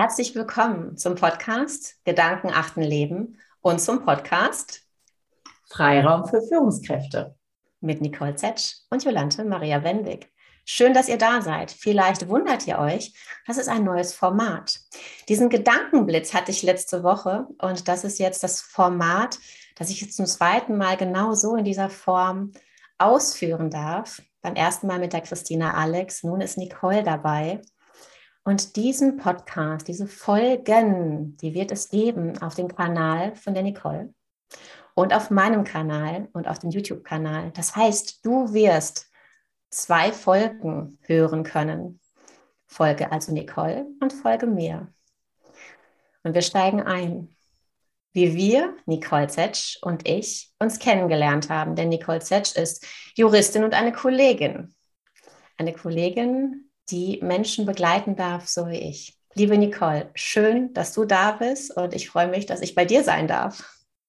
Herzlich willkommen zum Podcast Gedanken achten Leben und zum Podcast Freiraum für Führungskräfte mit Nicole Zetsch und Jolante Maria Wendig. Schön, dass ihr da seid. Vielleicht wundert ihr euch, das ist ein neues Format. Diesen Gedankenblitz hatte ich letzte Woche und das ist jetzt das Format, das ich jetzt zum zweiten Mal genau so in dieser Form ausführen darf. Beim ersten Mal mit der Christina Alex, nun ist Nicole dabei. Und diesen Podcast, diese Folgen, die wird es geben auf dem Kanal von der Nicole und auf meinem Kanal und auf dem YouTube-Kanal. Das heißt, du wirst zwei Folgen hören können. Folge also Nicole und Folge mir. Und wir steigen ein, wie wir, Nicole Zetsch und ich, uns kennengelernt haben. Denn Nicole Zetsch ist Juristin und eine Kollegin. Eine Kollegin, die Menschen begleiten darf, so wie ich. Liebe Nicole, schön, dass du da bist und ich freue mich, dass ich bei dir sein darf.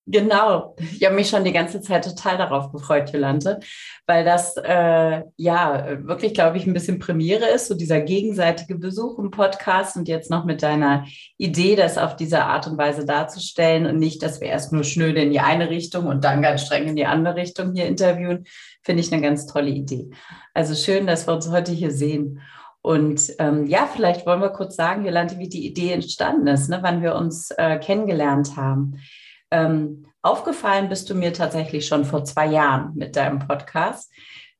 Genau, ich habe mich schon die ganze Zeit total darauf gefreut, Jolante, weil das äh, ja wirklich, glaube ich, ein bisschen Premiere ist, so dieser gegenseitige Besuch im Podcast und jetzt noch mit deiner Idee, das auf diese Art und Weise darzustellen und nicht, dass wir erst nur schnöde in die eine Richtung und dann ganz streng in die andere Richtung hier interviewen, finde ich eine ganz tolle Idee. Also schön, dass wir uns heute hier sehen. Und ähm, ja, vielleicht wollen wir kurz sagen, Jolante, wie die Idee entstanden ist, ne, wann wir uns äh, kennengelernt haben. Ähm, aufgefallen bist du mir tatsächlich schon vor zwei Jahren mit deinem Podcast.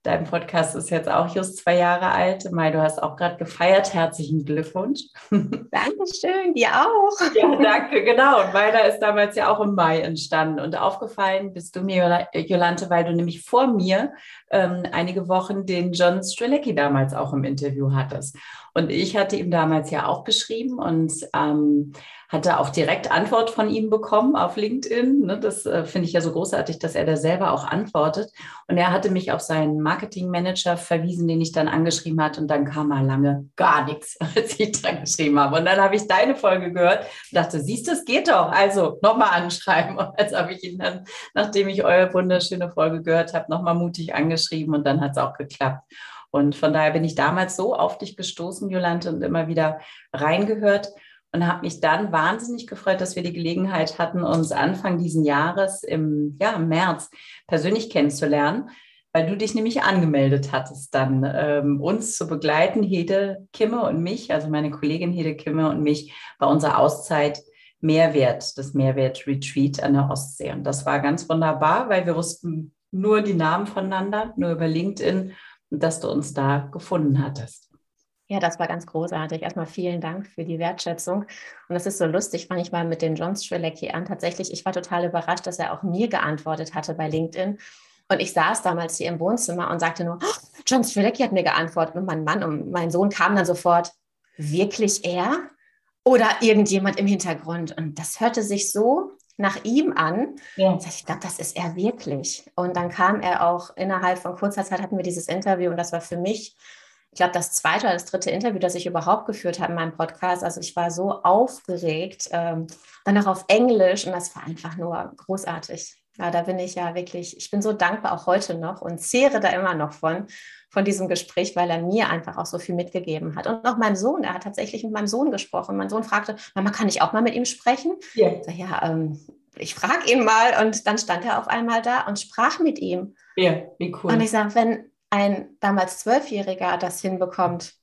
Dein Podcast ist jetzt auch just zwei Jahre alt. Mai, du hast auch gerade gefeiert. Herzlichen Glückwunsch. Dankeschön, dir auch. Ja, danke, genau. Und meiner ist damals ja auch im Mai entstanden. Und aufgefallen bist du mir, Jolante, weil du nämlich vor mir ähm, einige Wochen den John Strelecki damals auch im Interview hattest. Und ich hatte ihm damals ja auch geschrieben und ähm, hatte auch direkt Antwort von ihm bekommen auf LinkedIn. Ne, das äh, finde ich ja so großartig, dass er da selber auch antwortet. Und er hatte mich auf seinen Marketingmanager verwiesen, den ich dann angeschrieben hatte. Und dann kam mal lange gar nichts, als ich dann geschrieben habe. Und dann habe ich deine Folge gehört und dachte, siehst du, es geht doch. Also nochmal anschreiben. Und jetzt habe ich ihn dann, nachdem ich eure wunderschöne Folge gehört habe, nochmal mutig angeschrieben und dann hat es auch geklappt. Und von daher bin ich damals so auf dich gestoßen, Jolante, und immer wieder reingehört und habe mich dann wahnsinnig gefreut, dass wir die Gelegenheit hatten, uns Anfang diesen Jahres im, ja, im März persönlich kennenzulernen, weil du dich nämlich angemeldet hattest, dann ähm, uns zu begleiten, Hede Kimme und mich, also meine Kollegin Hede Kimme und mich bei unserer Auszeit Mehrwert, das Mehrwert-Retreat an der Ostsee. Und das war ganz wunderbar, weil wir wussten nur die Namen voneinander, nur über LinkedIn dass du uns da gefunden hattest. Ja, das war ganz großartig. Erstmal vielen Dank für die Wertschätzung. Und das ist so lustig, fange ich mal mit den John Strelecki an. Tatsächlich, ich war total überrascht, dass er auch mir geantwortet hatte bei LinkedIn. Und ich saß damals hier im Wohnzimmer und sagte nur, oh, John Strelecki hat mir geantwortet. Und mein Mann und mein Sohn kamen dann sofort, wirklich er? Oder irgendjemand im Hintergrund? Und das hörte sich so nach ihm an. Ja. Ich glaube, das ist er wirklich. Und dann kam er auch innerhalb von kurzer Zeit hatten wir dieses Interview und das war für mich ich glaube, das zweite oder das dritte Interview, das ich überhaupt geführt habe in meinem Podcast. Also ich war so aufgeregt, ähm, dann auch auf Englisch und das war einfach nur großartig. Ja, da bin ich ja wirklich, ich bin so dankbar auch heute noch und zehre da immer noch von, von diesem Gespräch, weil er mir einfach auch so viel mitgegeben hat. Und auch mein Sohn, er hat tatsächlich mit meinem Sohn gesprochen. Mein Sohn fragte, Mama, kann ich auch mal mit ihm sprechen? Yeah. Ich, ja, ähm, ich frage ihn mal. Und dann stand er auf einmal da und sprach mit ihm. Ja, wie cool. Und ich sage, wenn, ein damals Zwölfjähriger das hinbekommt,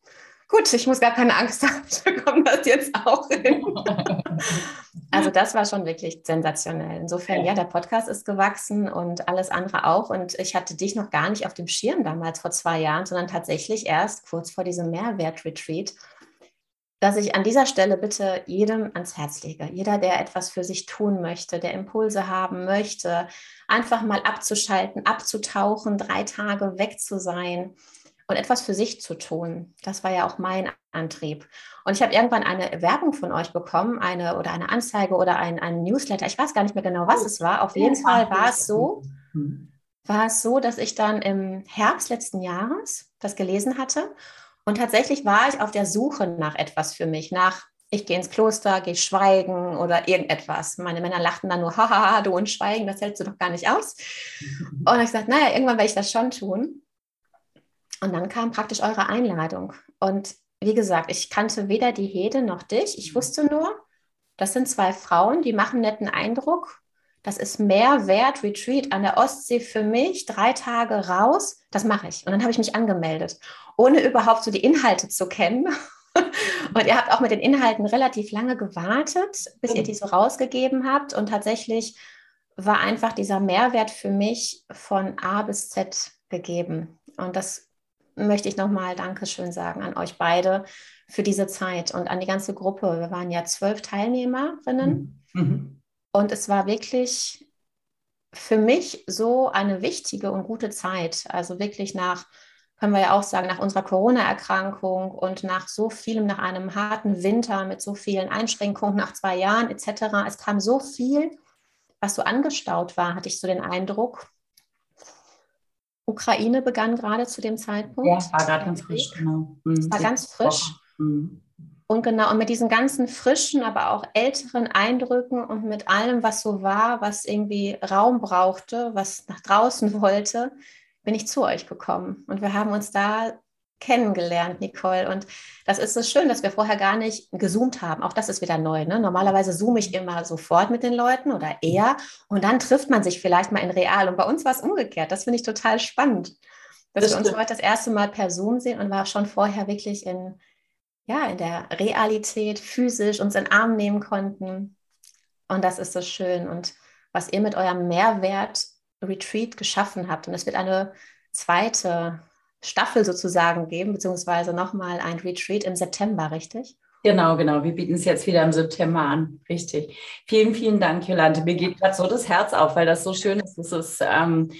gut, ich muss gar keine Angst haben, ich bekomme das jetzt auch hin. also das war schon wirklich sensationell. Insofern, ja, der Podcast ist gewachsen und alles andere auch. Und ich hatte dich noch gar nicht auf dem Schirm damals vor zwei Jahren, sondern tatsächlich erst kurz vor diesem Mehrwert-Retreat dass ich an dieser Stelle bitte jedem ans Herz lege. Jeder, der etwas für sich tun möchte, der Impulse haben möchte, einfach mal abzuschalten, abzutauchen, drei Tage weg zu sein und etwas für sich zu tun. Das war ja auch mein Antrieb. Und ich habe irgendwann eine Werbung von euch bekommen, eine oder eine Anzeige oder ein, ein Newsletter. Ich weiß gar nicht mehr genau, was es war. Auf jeden Fall war es so, war es so, dass ich dann im Herbst letzten Jahres das gelesen hatte und tatsächlich war ich auf der Suche nach etwas für mich, nach ich gehe ins Kloster, gehe schweigen oder irgendetwas. Meine Männer lachten dann nur, haha, du und Schweigen, das hältst du doch gar nicht aus. Und ich gesagt, naja, irgendwann werde ich das schon tun. Und dann kam praktisch eure Einladung. Und wie gesagt, ich kannte weder die Hede noch dich. Ich wusste nur, das sind zwei Frauen, die machen netten Eindruck. Das ist mehr wert, Retreat an der Ostsee für mich, drei Tage raus. Das mache ich. Und dann habe ich mich angemeldet, ohne überhaupt so die Inhalte zu kennen. Und ihr habt auch mit den Inhalten relativ lange gewartet, bis ihr die so rausgegeben habt. Und tatsächlich war einfach dieser Mehrwert für mich von A bis Z gegeben. Und das möchte ich nochmal Dankeschön sagen an euch beide für diese Zeit und an die ganze Gruppe. Wir waren ja zwölf Teilnehmerinnen mhm. und es war wirklich für mich so eine wichtige und gute Zeit. Also wirklich nach, können wir ja auch sagen, nach unserer Corona-Erkrankung und nach so vielem, nach einem harten Winter mit so vielen Einschränkungen nach zwei Jahren etc. Es kam so viel, was so angestaut war, hatte ich so den Eindruck. Ukraine begann gerade zu dem Zeitpunkt. Ja, war gerade ganz frisch, genau. Mhm. Es war ganz frisch. Mhm. Und genau, und mit diesen ganzen frischen, aber auch älteren Eindrücken und mit allem, was so war, was irgendwie Raum brauchte, was nach draußen wollte, bin ich zu euch gekommen. Und wir haben uns da kennengelernt, Nicole. Und das ist so schön, dass wir vorher gar nicht gezoomt haben. Auch das ist wieder neu. Ne? Normalerweise zoome ich immer sofort mit den Leuten oder eher und dann trifft man sich vielleicht mal in real. Und bei uns war es umgekehrt. Das finde ich total spannend, dass das wir uns heute das erste Mal per Zoom sehen und war schon vorher wirklich in, ja, in der Realität, physisch uns in den Arm nehmen konnten. Und das ist so schön. Und was ihr mit eurem Mehrwert Retreat geschaffen habt. Und es wird eine zweite Staffel sozusagen geben, beziehungsweise nochmal ein Retreat im September, richtig? Genau, genau. Wir bieten es jetzt wieder im September an. Richtig. Vielen, vielen Dank, Jolante. Mir geht gerade so das Herz auf, weil das so schön ist. Es ist ähm,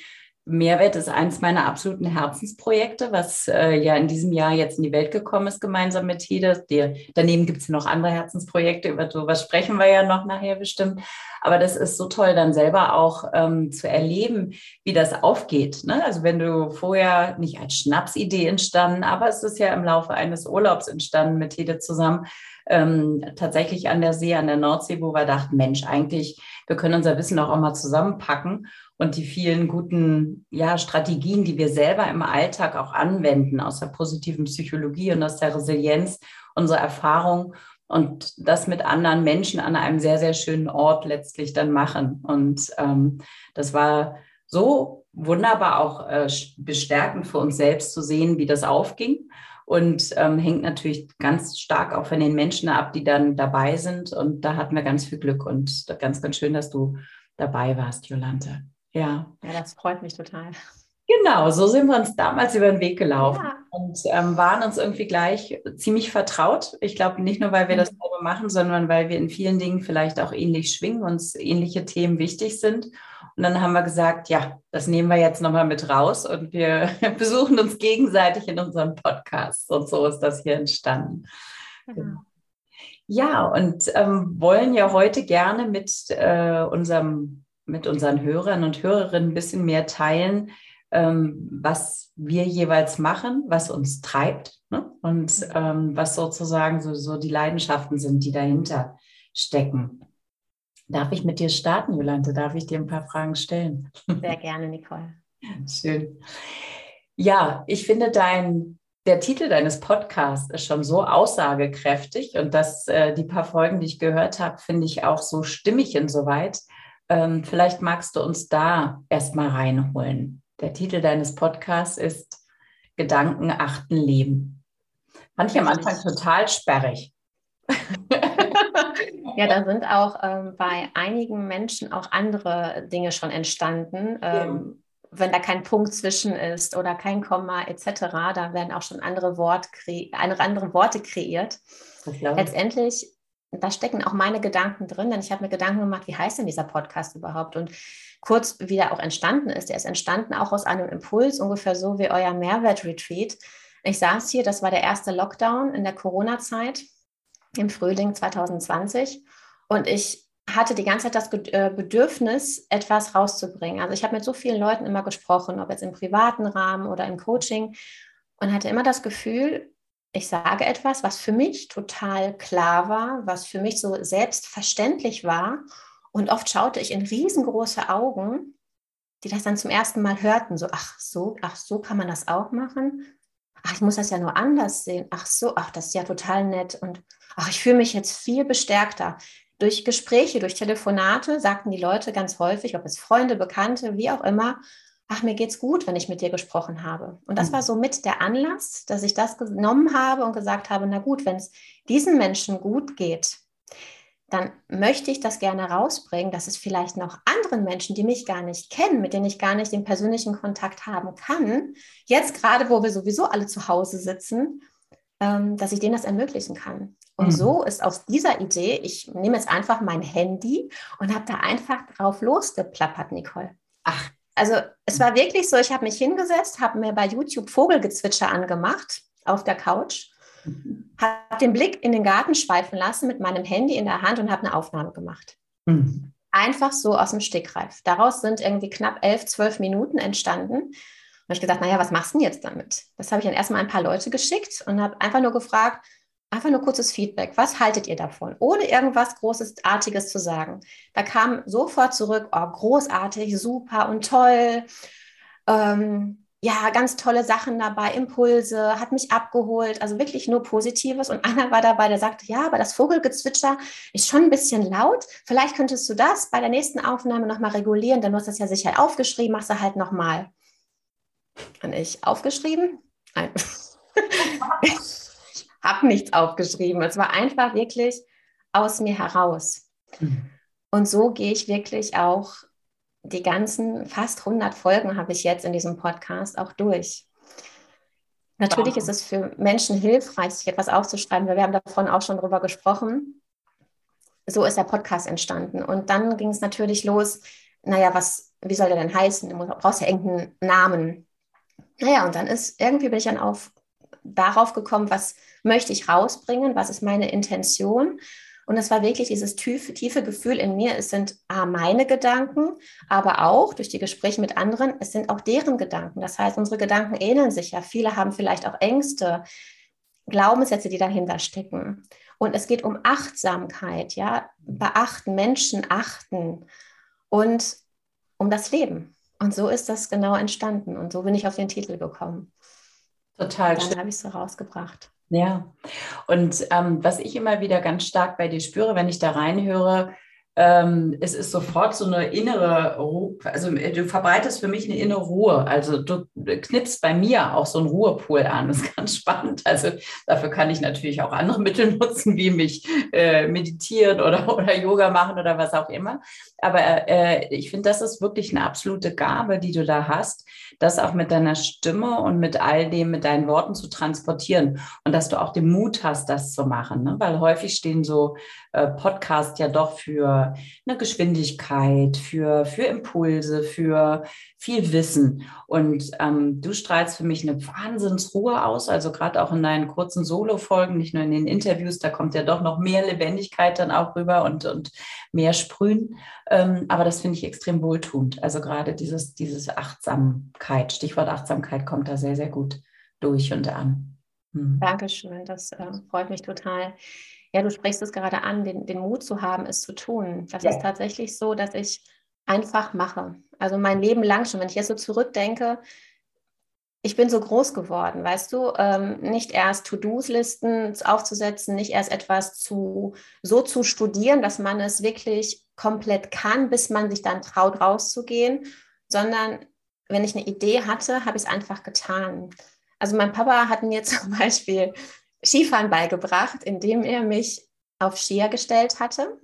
Mehrwert ist eines meiner absoluten Herzensprojekte, was äh, ja in diesem Jahr jetzt in die Welt gekommen ist, gemeinsam mit Hede. Die, daneben gibt es noch andere Herzensprojekte, über sowas sprechen wir ja noch nachher bestimmt. Aber das ist so toll, dann selber auch ähm, zu erleben, wie das aufgeht. Ne? Also wenn du vorher nicht als Schnapsidee entstanden, aber es ist ja im Laufe eines Urlaubs entstanden mit Hede zusammen, ähm, tatsächlich an der See, an der Nordsee, wo wir dachten, Mensch, eigentlich, wir können unser Wissen auch, auch mal zusammenpacken und die vielen guten ja, Strategien, die wir selber im Alltag auch anwenden, aus der positiven Psychologie und aus der Resilienz, unsere Erfahrung und das mit anderen Menschen an einem sehr, sehr schönen Ort letztlich dann machen. Und ähm, das war so wunderbar auch äh, bestärkend für uns selbst zu sehen, wie das aufging. Und ähm, hängt natürlich ganz stark auch von den Menschen ab, die dann dabei sind. Und da hatten wir ganz viel Glück und ganz, ganz schön, dass du dabei warst, Jolante. Ja. Ja, das freut mich total. Genau, so sind wir uns damals über den Weg gelaufen ja. und ähm, waren uns irgendwie gleich ziemlich vertraut. Ich glaube, nicht nur, weil wir mhm. das selber machen, sondern weil wir in vielen Dingen vielleicht auch ähnlich schwingen, uns ähnliche Themen wichtig sind. Und dann haben wir gesagt, ja, das nehmen wir jetzt nochmal mit raus und wir besuchen uns gegenseitig in unserem Podcast. Und so ist das hier entstanden. Genau. Ja, und ähm, wollen ja heute gerne mit äh, unserem mit unseren Hörern und Hörerinnen ein bisschen mehr teilen, ähm, was wir jeweils machen, was uns treibt ne? und mhm. ähm, was sozusagen so, so die Leidenschaften sind, die dahinter stecken. Darf ich mit dir starten, Jolante? Darf ich dir ein paar Fragen stellen? Sehr gerne, Nicole. Schön. Ja, ich finde dein, der Titel deines Podcasts ist schon so aussagekräftig und dass äh, die paar Folgen, die ich gehört habe, finde ich auch so stimmig insoweit. Ähm, vielleicht magst du uns da erstmal reinholen. Der Titel deines Podcasts ist Gedanken achten Leben. Fand ich am Anfang total sperrig. ja, da sind auch ähm, bei einigen Menschen auch andere Dinge schon entstanden. Ähm, wenn da kein Punkt zwischen ist oder kein Komma etc., da werden auch schon andere, Wort andere Worte kreiert. Letztendlich da stecken auch meine Gedanken drin, denn ich habe mir Gedanken gemacht, wie heißt denn dieser Podcast überhaupt? Und kurz, wie der auch entstanden ist, der ist entstanden auch aus einem Impuls, ungefähr so wie euer Mehrwert-Retreat. Ich saß hier, das war der erste Lockdown in der Corona-Zeit im Frühling 2020 und ich hatte die ganze Zeit das äh, Bedürfnis, etwas rauszubringen. Also ich habe mit so vielen Leuten immer gesprochen, ob jetzt im privaten Rahmen oder im Coaching und hatte immer das Gefühl, ich sage etwas, was für mich total klar war, was für mich so selbstverständlich war. Und oft schaute ich in riesengroße Augen, die das dann zum ersten Mal hörten, so, ach so, ach so kann man das auch machen. ach, ich muss das ja nur anders sehen. Ach so, ach, das ist ja total nett. Und ach, ich fühle mich jetzt viel bestärkter. Durch Gespräche, durch Telefonate sagten die Leute ganz häufig, ob es Freunde, Bekannte, wie auch immer, ach, mir geht's gut, wenn ich mit dir gesprochen habe. Und das mhm. war so mit der Anlass, dass ich das genommen habe und gesagt habe, na gut, wenn es diesen Menschen gut geht, dann möchte ich das gerne rausbringen, dass es vielleicht noch anderen Menschen, die mich gar nicht kennen, mit denen ich gar nicht den persönlichen Kontakt haben kann, jetzt gerade, wo wir sowieso alle zu Hause sitzen, ähm, dass ich denen das ermöglichen kann. Und mhm. so ist aus dieser Idee, ich nehme jetzt einfach mein Handy und habe da einfach drauf losgeplappert, Nicole. Ach, also es war wirklich so, ich habe mich hingesetzt, habe mir bei YouTube Vogelgezwitscher angemacht auf der Couch, habe den Blick in den Garten schweifen lassen mit meinem Handy in der Hand und habe eine Aufnahme gemacht. Mhm. Einfach so aus dem Stegreif. Daraus sind irgendwie knapp elf, zwölf Minuten entstanden. Und ich gesagt, naja, was machst du denn jetzt damit? Das habe ich dann erstmal ein paar Leute geschickt und habe einfach nur gefragt, einfach nur kurzes Feedback. Was haltet ihr davon? Ohne irgendwas Großartiges zu sagen. Da kam sofort zurück, oh, großartig, super und toll. Ähm, ja, ganz tolle Sachen dabei, Impulse, hat mich abgeholt, also wirklich nur Positives. Und einer war dabei, der sagte, ja, aber das Vogelgezwitscher ist schon ein bisschen laut. Vielleicht könntest du das bei der nächsten Aufnahme nochmal regulieren, denn du hast das ja sicher aufgeschrieben, machst du halt nochmal. Und ich aufgeschrieben? Nein. habe nichts aufgeschrieben. Es war einfach wirklich aus mir heraus. Mhm. Und so gehe ich wirklich auch die ganzen fast 100 Folgen habe ich jetzt in diesem Podcast auch durch. Natürlich wow. ist es für Menschen hilfreich, sich etwas aufzuschreiben, weil wir haben davon auch schon drüber gesprochen. So ist der Podcast entstanden. Und dann ging es natürlich los, naja, was, wie soll der denn heißen? Du brauchst ja irgendeinen Namen. Naja, und dann ist, irgendwie bin ich dann auf, darauf gekommen, was möchte ich rausbringen, was ist meine Intention. Und es war wirklich dieses tiefe, tiefe Gefühl in mir, es sind ah, meine Gedanken, aber auch durch die Gespräche mit anderen, es sind auch deren Gedanken. Das heißt, unsere Gedanken ähneln sich ja. Viele haben vielleicht auch Ängste, Glaubenssätze, die dahinter stecken. Und es geht um Achtsamkeit, ja, beachten, Menschen achten und um das Leben. Und so ist das genau entstanden. Und so bin ich auf den Titel gekommen. Total Dann habe ich es so rausgebracht. Ja, und ähm, was ich immer wieder ganz stark bei dir spüre, wenn ich da reinhöre, ähm, es ist sofort so eine innere Ruhe, also äh, du verbreitest für mich eine innere Ruhe. Also du knipst bei mir auch so einen Ruhepool an. Das ist ganz spannend. Also dafür kann ich natürlich auch andere Mittel nutzen, wie mich äh, meditieren oder, oder Yoga machen oder was auch immer. Aber äh, ich finde, das ist wirklich eine absolute Gabe, die du da hast, das auch mit deiner Stimme und mit all dem, mit deinen Worten zu transportieren und dass du auch den Mut hast, das zu machen. Ne? Weil häufig stehen so äh, Podcasts ja doch für eine Geschwindigkeit, für, für Impulse, für viel Wissen. Und ähm, du strahlst für mich eine Wahnsinnsruhe aus, also gerade auch in deinen kurzen Solo-Folgen, nicht nur in den Interviews, da kommt ja doch noch mehr Lebendigkeit dann auch rüber und, und mehr Sprühen. Ähm, aber das finde ich extrem wohltuend. Also gerade dieses, dieses Achtsamkeit, Stichwort Achtsamkeit kommt da sehr, sehr gut durch und an. Hm. Dankeschön, das äh, freut mich total. Ja, du sprichst es gerade an, den, den Mut zu haben, es zu tun. Das ja. ist tatsächlich so, dass ich einfach mache. Also mein Leben lang schon, wenn ich jetzt so zurückdenke, ich bin so groß geworden, weißt du, ähm, nicht erst To-Dos-Listen aufzusetzen, nicht erst etwas zu so zu studieren, dass man es wirklich komplett kann, bis man sich dann traut, rauszugehen, sondern wenn ich eine Idee hatte, habe ich es einfach getan. Also mein Papa hat mir zum Beispiel Skifahren beigebracht, indem er mich auf Skier gestellt hatte.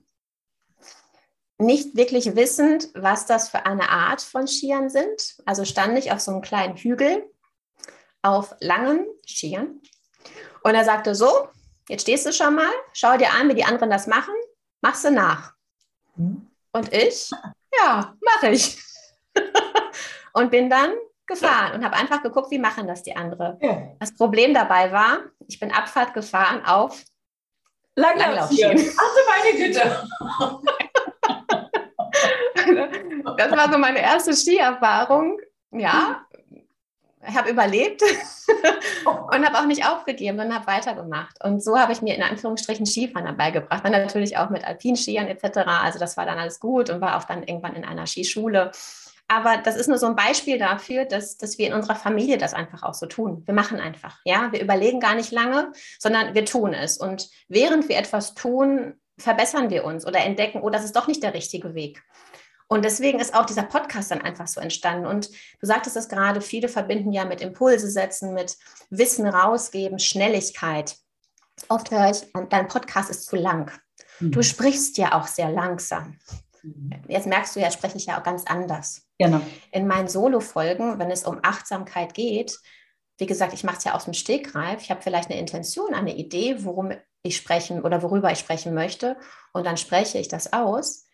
Nicht wirklich wissend, was das für eine Art von Skiern sind. Also stand ich auf so einem kleinen Hügel auf langen Skiern. Und er sagte so, jetzt stehst du schon mal, schau dir an, wie die anderen das machen, machst du nach. Mhm. Und ich, ja, mache ich. und bin dann gefahren und habe einfach geguckt, wie machen das die anderen. Ja. Das Problem dabei war, ich bin Abfahrt gefahren auf Langlaufschienen. Ach meine Güte. das war so meine erste Skierfahrung. Ja, ich habe überlebt und habe auch nicht aufgegeben, sondern habe weitergemacht. Und so habe ich mir in Anführungsstrichen Skifahren dabei gebracht. Dann natürlich auch mit Alpinskiern etc. Also das war dann alles gut und war auch dann irgendwann in einer Skischule. Aber das ist nur so ein Beispiel dafür, dass, dass wir in unserer Familie das einfach auch so tun. Wir machen einfach, ja. Wir überlegen gar nicht lange, sondern wir tun es. Und während wir etwas tun, verbessern wir uns oder entdecken, oh, das ist doch nicht der richtige Weg. Und deswegen ist auch dieser Podcast dann einfach so entstanden. Und du sagtest es gerade, viele verbinden ja mit Impulse setzen, mit Wissen rausgeben, Schnelligkeit. Oft höre ich, dein Podcast ist zu lang. Mhm. Du sprichst ja auch sehr langsam. Mhm. Jetzt merkst du ja, spreche ich ja auch ganz anders. Genau. In meinen Solo-Folgen, wenn es um Achtsamkeit geht, wie gesagt, ich mache es ja aus dem Stegreif. Ich habe vielleicht eine Intention, eine Idee, worum ich sprechen oder worüber ich sprechen möchte. Und dann spreche ich das aus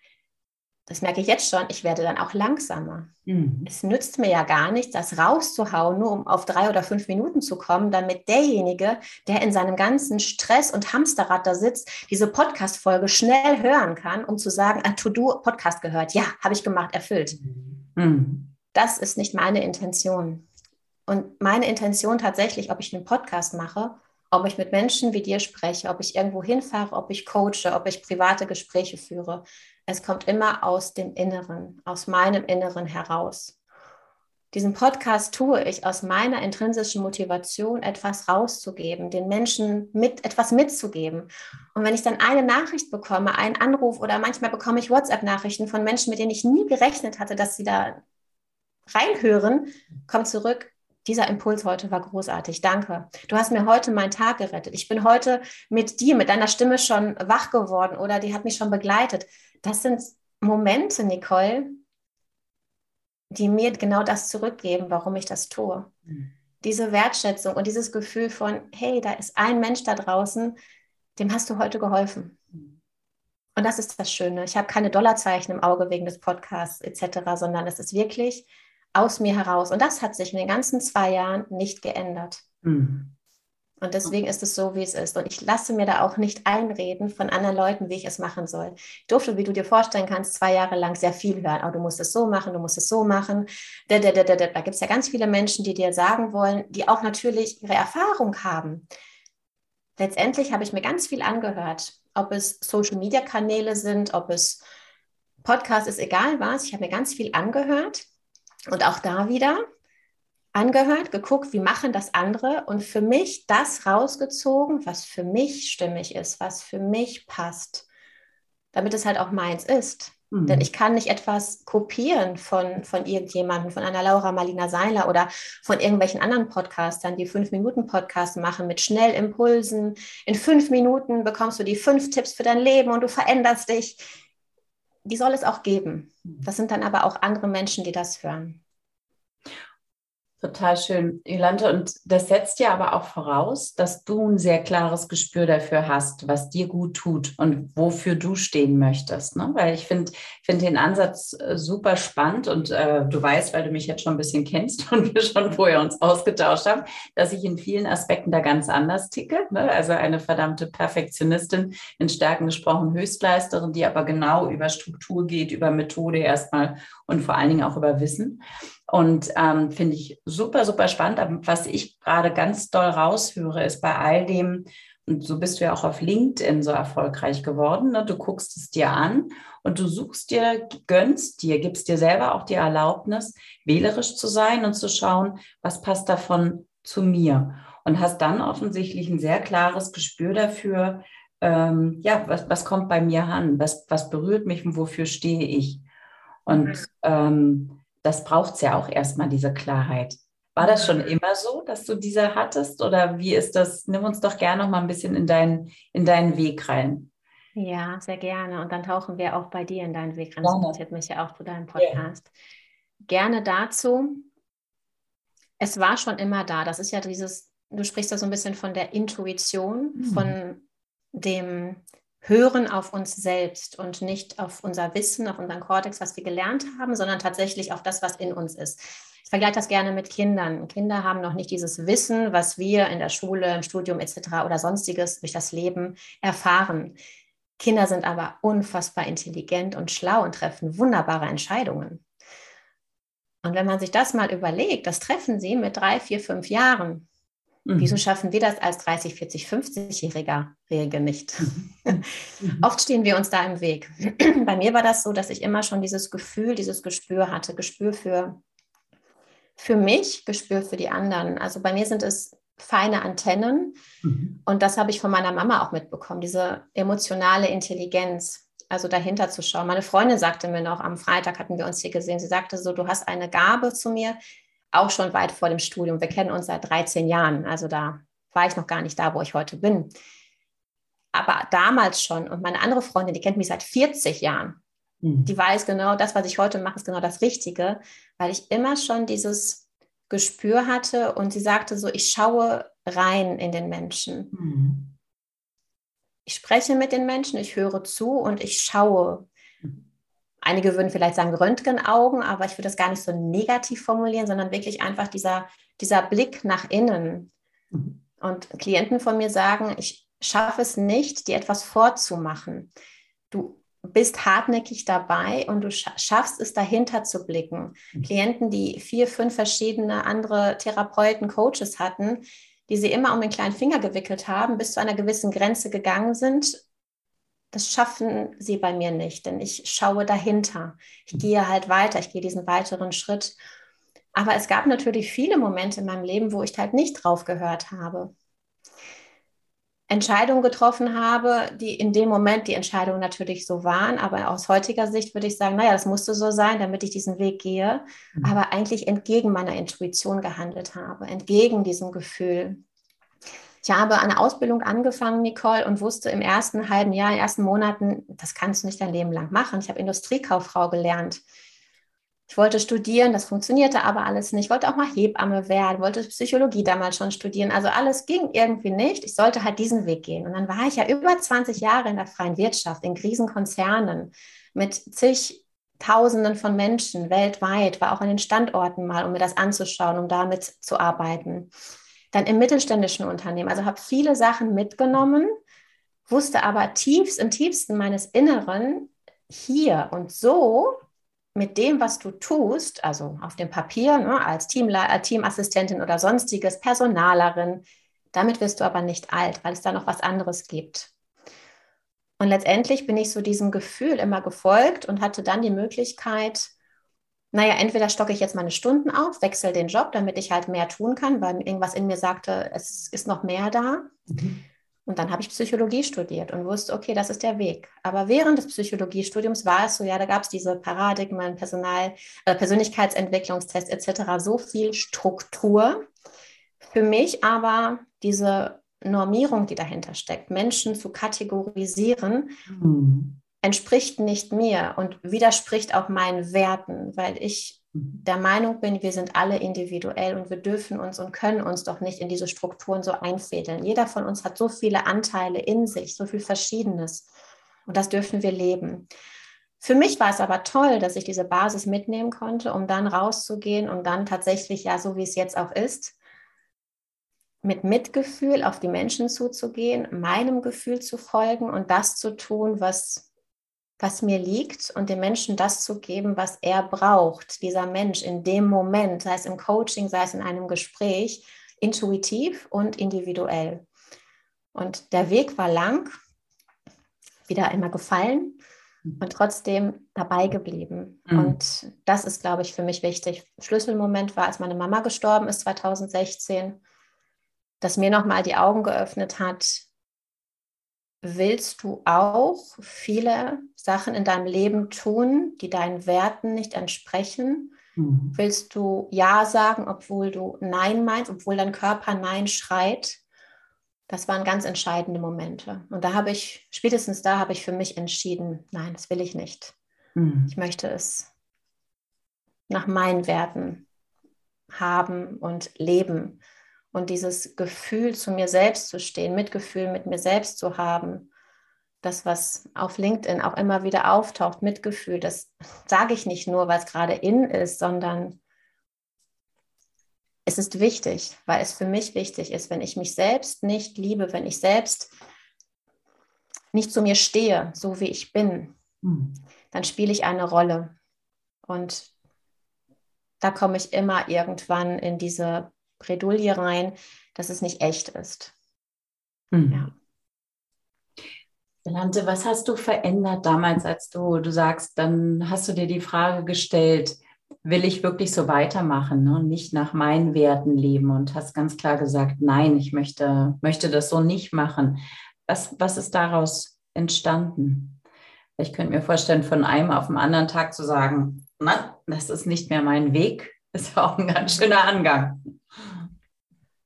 das merke ich jetzt schon, ich werde dann auch langsamer. Mhm. Es nützt mir ja gar nichts, das rauszuhauen, nur um auf drei oder fünf Minuten zu kommen, damit derjenige, der in seinem ganzen Stress und Hamsterrad da sitzt, diese Podcast-Folge schnell hören kann, um zu sagen, ah, To-Do-Podcast gehört. Ja, habe ich gemacht, erfüllt. Mhm. Das ist nicht meine Intention. Und meine Intention tatsächlich, ob ich einen Podcast mache, ob ich mit Menschen wie dir spreche, ob ich irgendwo hinfahre, ob ich coache, ob ich private Gespräche führe, es kommt immer aus dem Inneren, aus meinem Inneren heraus. Diesen Podcast tue ich aus meiner intrinsischen Motivation, etwas rauszugeben, den Menschen mit etwas mitzugeben. Und wenn ich dann eine Nachricht bekomme, einen Anruf oder manchmal bekomme ich WhatsApp-Nachrichten von Menschen, mit denen ich nie gerechnet hatte, dass sie da reinhören, kommt zurück. Dieser Impuls heute war großartig. Danke. Du hast mir heute meinen Tag gerettet. Ich bin heute mit dir, mit deiner Stimme schon wach geworden oder die hat mich schon begleitet das sind Momente, Nicole, die mir genau das zurückgeben, warum ich das tue. Mhm. Diese Wertschätzung und dieses Gefühl von, hey, da ist ein Mensch da draußen, dem hast du heute geholfen. Mhm. Und das ist das Schöne. Ich habe keine Dollarzeichen im Auge wegen des Podcasts etc., sondern es ist wirklich aus mir heraus. Und das hat sich in den ganzen zwei Jahren nicht geändert. Mhm. Und deswegen ist es so, wie es ist. Und ich lasse mir da auch nicht einreden von anderen Leuten, wie ich es machen soll. Ich durfte, wie du dir vorstellen kannst, zwei Jahre lang sehr viel hören. Oh, du musst es so machen, du musst es so machen. Da, gibt es ja ganz viele Menschen, die dir sagen wollen, die auch natürlich ihre Erfahrung haben. Letztendlich habe ich mir ganz viel angehört, ob es Social-Media-Kanäle sind, ob es Podcast ist, egal was. Ich habe mir ganz viel angehört. Und auch da wieder, angehört, geguckt, wie machen das andere und für mich das rausgezogen, was für mich stimmig ist, was für mich passt, damit es halt auch meins ist. Mhm. Denn ich kann nicht etwas kopieren von, von irgendjemandem, von einer Laura Marlina Seiler oder von irgendwelchen anderen Podcastern, die fünf Minuten Podcasts machen mit Schnellimpulsen. In fünf Minuten bekommst du die fünf Tipps für dein Leben und du veränderst dich. Die soll es auch geben. Mhm. Das sind dann aber auch andere Menschen, die das hören. Total schön, Jolante. Und das setzt ja aber auch voraus, dass du ein sehr klares Gespür dafür hast, was dir gut tut und wofür du stehen möchtest. Ne? Weil ich finde find den Ansatz äh, super spannend und äh, du weißt, weil du mich jetzt schon ein bisschen kennst und wir schon vorher uns ausgetauscht haben, dass ich in vielen Aspekten da ganz anders ticke. Ne? Also eine verdammte Perfektionistin, in Stärken gesprochen Höchstleisterin, die aber genau über Struktur geht, über Methode erstmal und vor allen Dingen auch über Wissen. Und ähm, finde ich super, super spannend. Aber was ich gerade ganz doll raushöre, ist bei all dem, und so bist du ja auch auf LinkedIn so erfolgreich geworden. Ne? Du guckst es dir an und du suchst dir, gönnst dir, gibst dir selber auch die Erlaubnis, wählerisch zu sein und zu schauen, was passt davon zu mir. Und hast dann offensichtlich ein sehr klares Gespür dafür, ähm, ja, was, was kommt bei mir an, was, was berührt mich und wofür stehe ich. Und ähm, das braucht es ja auch erstmal, diese Klarheit. War das schon immer so, dass du diese hattest oder wie ist das? Nimm uns doch gerne noch mal ein bisschen in deinen, in deinen Weg rein. Ja, sehr gerne. Und dann tauchen wir auch bei dir in deinen Weg rein. Das interessiert mich ja auch zu deinem Podcast. Ja. Gerne dazu. Es war schon immer da. Das ist ja dieses, du sprichst da so ein bisschen von der Intuition, mhm. von dem hören auf uns selbst und nicht auf unser Wissen, auf unseren Kortex, was wir gelernt haben, sondern tatsächlich auf das, was in uns ist. Ich vergleiche das gerne mit Kindern. Kinder haben noch nicht dieses Wissen, was wir in der Schule, im Studium etc. oder sonstiges durch das Leben erfahren. Kinder sind aber unfassbar intelligent und schlau und treffen wunderbare Entscheidungen. Und wenn man sich das mal überlegt, das treffen sie mit drei, vier, fünf Jahren. Mhm. Wieso schaffen wir das als 30, 40, 50-Jähriger nicht? Mhm. Oft stehen wir uns da im Weg. Bei mir war das so, dass ich immer schon dieses Gefühl, dieses Gespür hatte, Gespür für, für mich, Gespür für die anderen. Also bei mir sind es feine Antennen mhm. und das habe ich von meiner Mama auch mitbekommen, diese emotionale Intelligenz also dahinter zu schauen. Meine Freundin sagte mir noch, am Freitag hatten wir uns hier gesehen, sie sagte so, du hast eine Gabe zu mir, auch schon weit vor dem Studium. Wir kennen uns seit 13 Jahren. Also da war ich noch gar nicht da, wo ich heute bin. Aber damals schon. Und meine andere Freundin, die kennt mich seit 40 Jahren. Mhm. Die weiß genau, das, was ich heute mache, ist genau das Richtige, weil ich immer schon dieses Gespür hatte und sie sagte so, ich schaue rein in den Menschen. Mhm. Ich spreche mit den Menschen, ich höre zu und ich schaue. Einige würden vielleicht sagen Röntgenaugen, aber ich würde das gar nicht so negativ formulieren, sondern wirklich einfach dieser, dieser Blick nach innen. Mhm. Und Klienten von mir sagen, ich schaffe es nicht, dir etwas vorzumachen. Du bist hartnäckig dabei und du schaffst es, dahinter zu blicken. Mhm. Klienten, die vier, fünf verschiedene andere Therapeuten, Coaches hatten, die sie immer um den kleinen Finger gewickelt haben, bis zu einer gewissen Grenze gegangen sind das schaffen sie bei mir nicht, denn ich schaue dahinter. Ich gehe halt weiter, ich gehe diesen weiteren Schritt. Aber es gab natürlich viele Momente in meinem Leben, wo ich halt nicht drauf gehört habe. Entscheidungen getroffen habe, die in dem Moment die Entscheidungen natürlich so waren, aber aus heutiger Sicht würde ich sagen, naja, das musste so sein, damit ich diesen Weg gehe, mhm. aber eigentlich entgegen meiner Intuition gehandelt habe, entgegen diesem Gefühl. Ich habe eine Ausbildung angefangen, Nicole, und wusste im ersten halben Jahr, in den ersten Monaten, das kannst du nicht dein Leben lang machen. Ich habe Industriekauffrau gelernt. Ich wollte studieren, das funktionierte aber alles nicht. Ich wollte auch mal Hebamme werden, wollte Psychologie damals schon studieren. Also alles ging irgendwie nicht. Ich sollte halt diesen Weg gehen. Und dann war ich ja über 20 Jahre in der freien Wirtschaft, in Krisenkonzernen mit zig Tausenden von Menschen weltweit, war auch an den Standorten mal, um mir das anzuschauen, um damit zu arbeiten dann im mittelständischen Unternehmen. Also habe viele Sachen mitgenommen, wusste aber tiefst im tiefsten meines Inneren hier und so mit dem, was du tust, also auf dem Papier ne, als Teamla äh, Teamassistentin oder sonstiges, Personalerin, damit wirst du aber nicht alt, weil es da noch was anderes gibt. Und letztendlich bin ich so diesem Gefühl immer gefolgt und hatte dann die Möglichkeit, naja, entweder stocke ich jetzt meine Stunden auf, wechsle den Job, damit ich halt mehr tun kann, weil irgendwas in mir sagte, es ist noch mehr da. Mhm. Und dann habe ich Psychologie studiert und wusste, okay, das ist der Weg. Aber während des Psychologiestudiums war es so, ja, da gab es diese Paradigmen, Personal, äh, Persönlichkeitsentwicklungstests etc., so viel Struktur. Für mich aber diese Normierung, die dahinter steckt, Menschen zu kategorisieren, mhm entspricht nicht mir und widerspricht auch meinen Werten, weil ich mhm. der Meinung bin, wir sind alle individuell und wir dürfen uns und können uns doch nicht in diese Strukturen so einfädeln. Jeder von uns hat so viele Anteile in sich, so viel Verschiedenes und das dürfen wir leben. Für mich war es aber toll, dass ich diese Basis mitnehmen konnte, um dann rauszugehen und dann tatsächlich, ja, so wie es jetzt auch ist, mit Mitgefühl auf die Menschen zuzugehen, meinem Gefühl zu folgen und das zu tun, was was mir liegt und dem Menschen das zu geben, was er braucht, dieser Mensch in dem Moment, sei es im Coaching, sei es in einem Gespräch, intuitiv und individuell. Und der Weg war lang, wieder immer gefallen mhm. und trotzdem dabei geblieben. Mhm. Und das ist, glaube ich, für mich wichtig. Schlüsselmoment war, als meine Mama gestorben ist 2016, dass mir nochmal die Augen geöffnet hat, willst du auch viele Sachen in deinem Leben tun, die deinen Werten nicht entsprechen? Mhm. Willst du Ja sagen, obwohl du Nein meinst, obwohl dein Körper Nein schreit? Das waren ganz entscheidende Momente. Und da habe ich, spätestens da habe ich für mich entschieden, nein, das will ich nicht. Mhm. Ich möchte es nach meinen Werten haben und leben und dieses Gefühl zu mir selbst zu stehen, Mitgefühl mit mir selbst zu haben, das, was auf LinkedIn auch immer wieder auftaucht, Mitgefühl, das sage ich nicht nur, weil es gerade in ist, sondern es ist wichtig, weil es für mich wichtig ist, wenn ich mich selbst nicht liebe, wenn ich selbst nicht zu mir stehe, so wie ich bin, mhm. dann spiele ich eine Rolle. Und da komme ich immer irgendwann in diese Bredouille rein, dass es nicht echt ist. Mhm. Ja. Lante, was hast du verändert damals, als du, du sagst, dann hast du dir die Frage gestellt, will ich wirklich so weitermachen ne? und nicht nach meinen Werten leben und hast ganz klar gesagt, nein, ich möchte, möchte das so nicht machen. Was, was ist daraus entstanden? Ich könnte mir vorstellen, von einem auf den anderen Tag zu sagen, na, das ist nicht mehr mein Weg, ist auch ein ganz schöner Angang.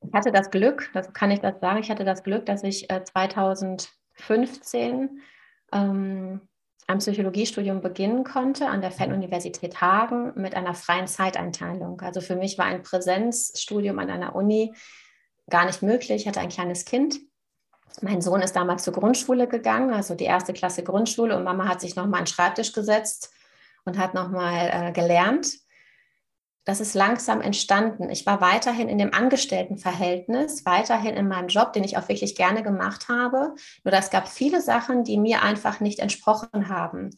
Ich hatte das Glück, das kann ich das sagen, ich hatte das Glück, dass ich äh, 2000 15 ähm, ein Psychologiestudium beginnen konnte an der Fernuniversität Hagen mit einer freien Zeiteinteilung. Also für mich war ein Präsenzstudium an einer Uni gar nicht möglich. Ich hatte ein kleines Kind. Mein Sohn ist damals zur Grundschule gegangen, also die erste Klasse Grundschule, und Mama hat sich nochmal an den Schreibtisch gesetzt und hat nochmal äh, gelernt das ist langsam entstanden. Ich war weiterhin in dem Angestelltenverhältnis, weiterhin in meinem Job, den ich auch wirklich gerne gemacht habe. Nur es gab viele Sachen, die mir einfach nicht entsprochen haben.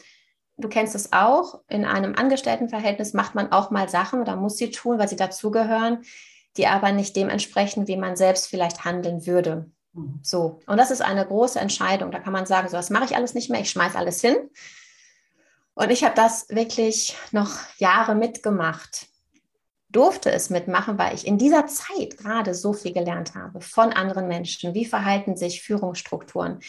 Du kennst es auch, in einem Angestelltenverhältnis macht man auch mal Sachen oder muss sie tun, weil sie dazugehören, die aber nicht dem entsprechen, wie man selbst vielleicht handeln würde. Mhm. So, und das ist eine große Entscheidung. Da kann man sagen, so, das mache ich alles nicht mehr, ich schmeiße alles hin. Und ich habe das wirklich noch Jahre mitgemacht durfte es mitmachen, weil ich in dieser Zeit gerade so viel gelernt habe von anderen Menschen. Wie verhalten sich Führungsstrukturen?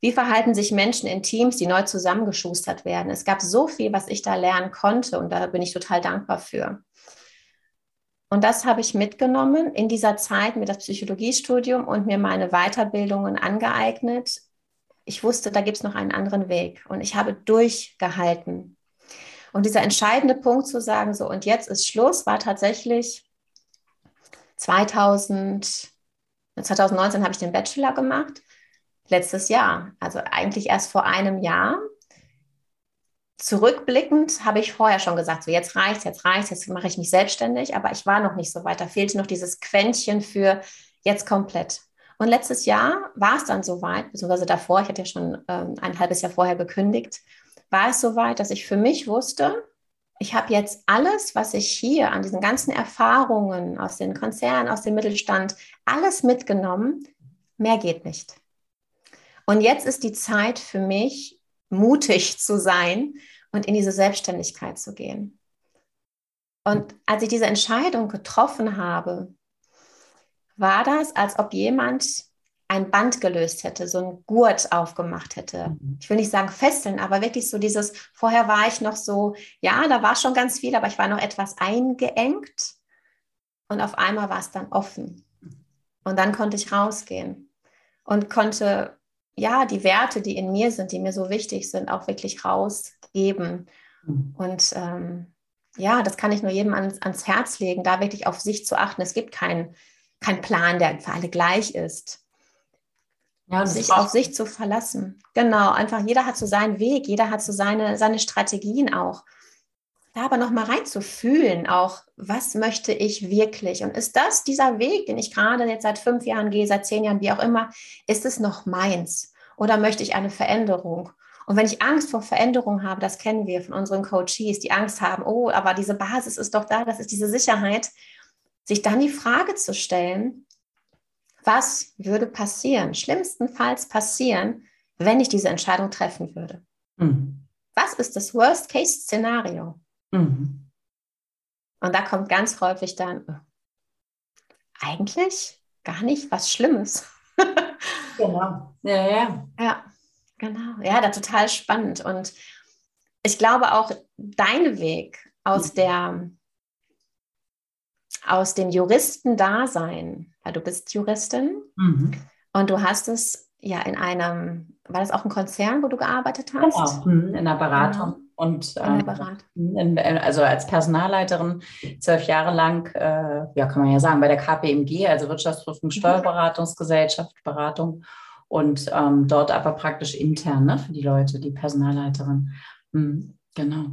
Wie verhalten sich Menschen in Teams, die neu zusammengeschustert werden? Es gab so viel, was ich da lernen konnte und da bin ich total dankbar für. Und das habe ich mitgenommen in dieser Zeit mit das Psychologiestudium und mir meine Weiterbildungen angeeignet. Ich wusste, da gibt es noch einen anderen Weg und ich habe durchgehalten. Und dieser entscheidende Punkt zu sagen, so und jetzt ist Schluss, war tatsächlich 2000, 2019 habe ich den Bachelor gemacht, letztes Jahr, also eigentlich erst vor einem Jahr. Zurückblickend habe ich vorher schon gesagt, so jetzt reicht's, jetzt reicht's, jetzt mache ich mich selbstständig, aber ich war noch nicht so weit. Da fehlte noch dieses Quäntchen für jetzt komplett. Und letztes Jahr war es dann soweit, beziehungsweise davor, ich hatte ja schon ähm, ein halbes Jahr vorher gekündigt, war es soweit, dass ich für mich wusste, ich habe jetzt alles, was ich hier an diesen ganzen Erfahrungen aus den Konzernen, aus dem Mittelstand, alles mitgenommen. Mehr geht nicht. Und jetzt ist die Zeit für mich, mutig zu sein und in diese Selbstständigkeit zu gehen. Und als ich diese Entscheidung getroffen habe, war das, als ob jemand ein Band gelöst hätte, so ein Gurt aufgemacht hätte. Mhm. Ich will nicht sagen fesseln, aber wirklich so dieses, vorher war ich noch so, ja, da war schon ganz viel, aber ich war noch etwas eingeengt und auf einmal war es dann offen. Und dann konnte ich rausgehen und konnte, ja, die Werte, die in mir sind, die mir so wichtig sind, auch wirklich rausgeben. Mhm. Und ähm, ja, das kann ich nur jedem ans, ans Herz legen, da wirklich auf sich zu achten. Es gibt keinen kein Plan, der für alle gleich ist ja, sich auf sich zu verlassen. Genau, einfach jeder hat so seinen Weg, jeder hat so seine, seine Strategien auch. Da aber nochmal reinzufühlen, auch, was möchte ich wirklich? Und ist das dieser Weg, den ich gerade jetzt seit fünf Jahren gehe, seit zehn Jahren, wie auch immer, ist es noch meins? Oder möchte ich eine Veränderung? Und wenn ich Angst vor Veränderung habe, das kennen wir von unseren Coaches, die Angst haben, oh, aber diese Basis ist doch da, das ist diese Sicherheit, sich dann die Frage zu stellen, was würde passieren, schlimmstenfalls passieren, wenn ich diese Entscheidung treffen würde? Mhm. Was ist das Worst-Case-Szenario? Mhm. Und da kommt ganz häufig dann, eigentlich gar nicht was Schlimmes. genau. Ja, ja. Ja, genau. Ja, da total spannend. Und ich glaube auch, dein Weg aus mhm. der aus dem Juristendasein, weil du bist Juristin mhm. und du hast es ja in einem, war das auch ein Konzern, wo du gearbeitet hast? Genau, mhm, in der Beratung. Genau. Und in ähm, Beratung. also als Personalleiterin zwölf Jahre lang, äh, ja, kann man ja sagen, bei der KPMG, also Wirtschaftsprüfung, mhm. Steuerberatungsgesellschaft, Beratung und ähm, dort aber praktisch intern ne, für die Leute, die Personalleiterin. Mhm, genau.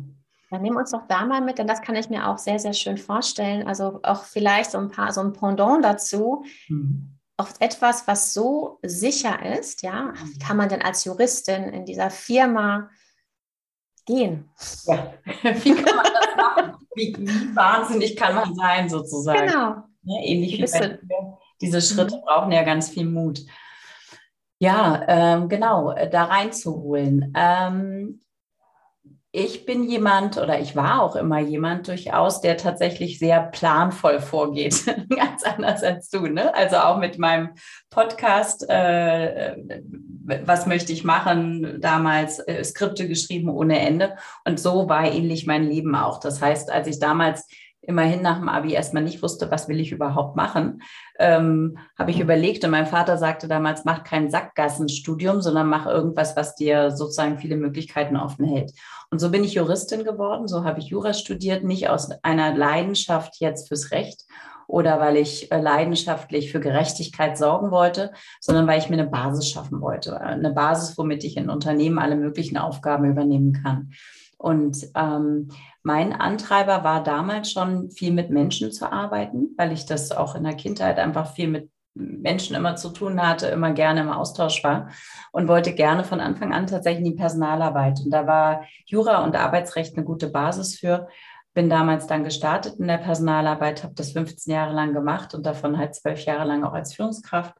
Dann nehmen wir uns doch da mal mit, denn das kann ich mir auch sehr, sehr schön vorstellen. Also auch vielleicht so ein paar, so ein Pendant dazu. Mhm. Auch etwas, was so sicher ist, ja, wie kann man denn als Juristin in dieser Firma gehen? Ja, wie kann man das machen? Wie, wie wahnsinnig kann man sein, sozusagen? Genau. Ja, ähnlich wie, bei Diese Schritte mhm. brauchen ja ganz viel Mut. Ja, ähm, genau, äh, da reinzuholen. Ähm, ich bin jemand oder ich war auch immer jemand durchaus, der tatsächlich sehr planvoll vorgeht. Ganz anders als du, ne? Also auch mit meinem Podcast, äh, was möchte ich machen, damals äh, Skripte geschrieben ohne Ende. Und so war ähnlich mein Leben auch. Das heißt, als ich damals immerhin nach dem Abi erstmal nicht wusste, was will ich überhaupt machen, ähm, habe ich überlegt und mein Vater sagte damals, mach kein Sackgassenstudium, sondern mach irgendwas, was dir sozusagen viele Möglichkeiten offen hält. Und so bin ich Juristin geworden, so habe ich Jura studiert, nicht aus einer Leidenschaft jetzt fürs Recht oder weil ich äh, leidenschaftlich für Gerechtigkeit sorgen wollte, sondern weil ich mir eine Basis schaffen wollte. Eine Basis, womit ich in Unternehmen alle möglichen Aufgaben übernehmen kann. Und ähm, mein Antreiber war damals schon viel mit Menschen zu arbeiten, weil ich das auch in der Kindheit einfach viel mit Menschen immer zu tun hatte, immer gerne im Austausch war und wollte gerne von Anfang an tatsächlich die Personalarbeit. Und da war Jura und Arbeitsrecht eine gute Basis für. Bin damals dann gestartet in der Personalarbeit, habe das 15 Jahre lang gemacht und davon halt zwölf Jahre lang auch als Führungskraft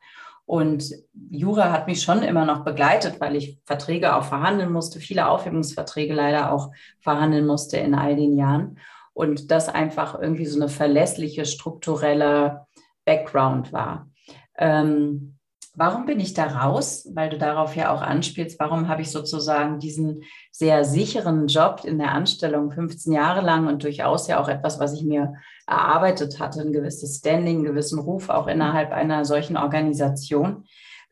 und Jura hat mich schon immer noch begleitet, weil ich Verträge auch verhandeln musste, viele Aufhebungsverträge leider auch verhandeln musste in all den Jahren. Und das einfach irgendwie so eine verlässliche, strukturelle Background war. Ähm, Warum bin ich da raus? Weil du darauf ja auch anspielst, warum habe ich sozusagen diesen sehr sicheren Job in der Anstellung 15 Jahre lang und durchaus ja auch etwas, was ich mir erarbeitet hatte, ein gewisses Standing, einen gewissen Ruf auch innerhalb einer solchen Organisation.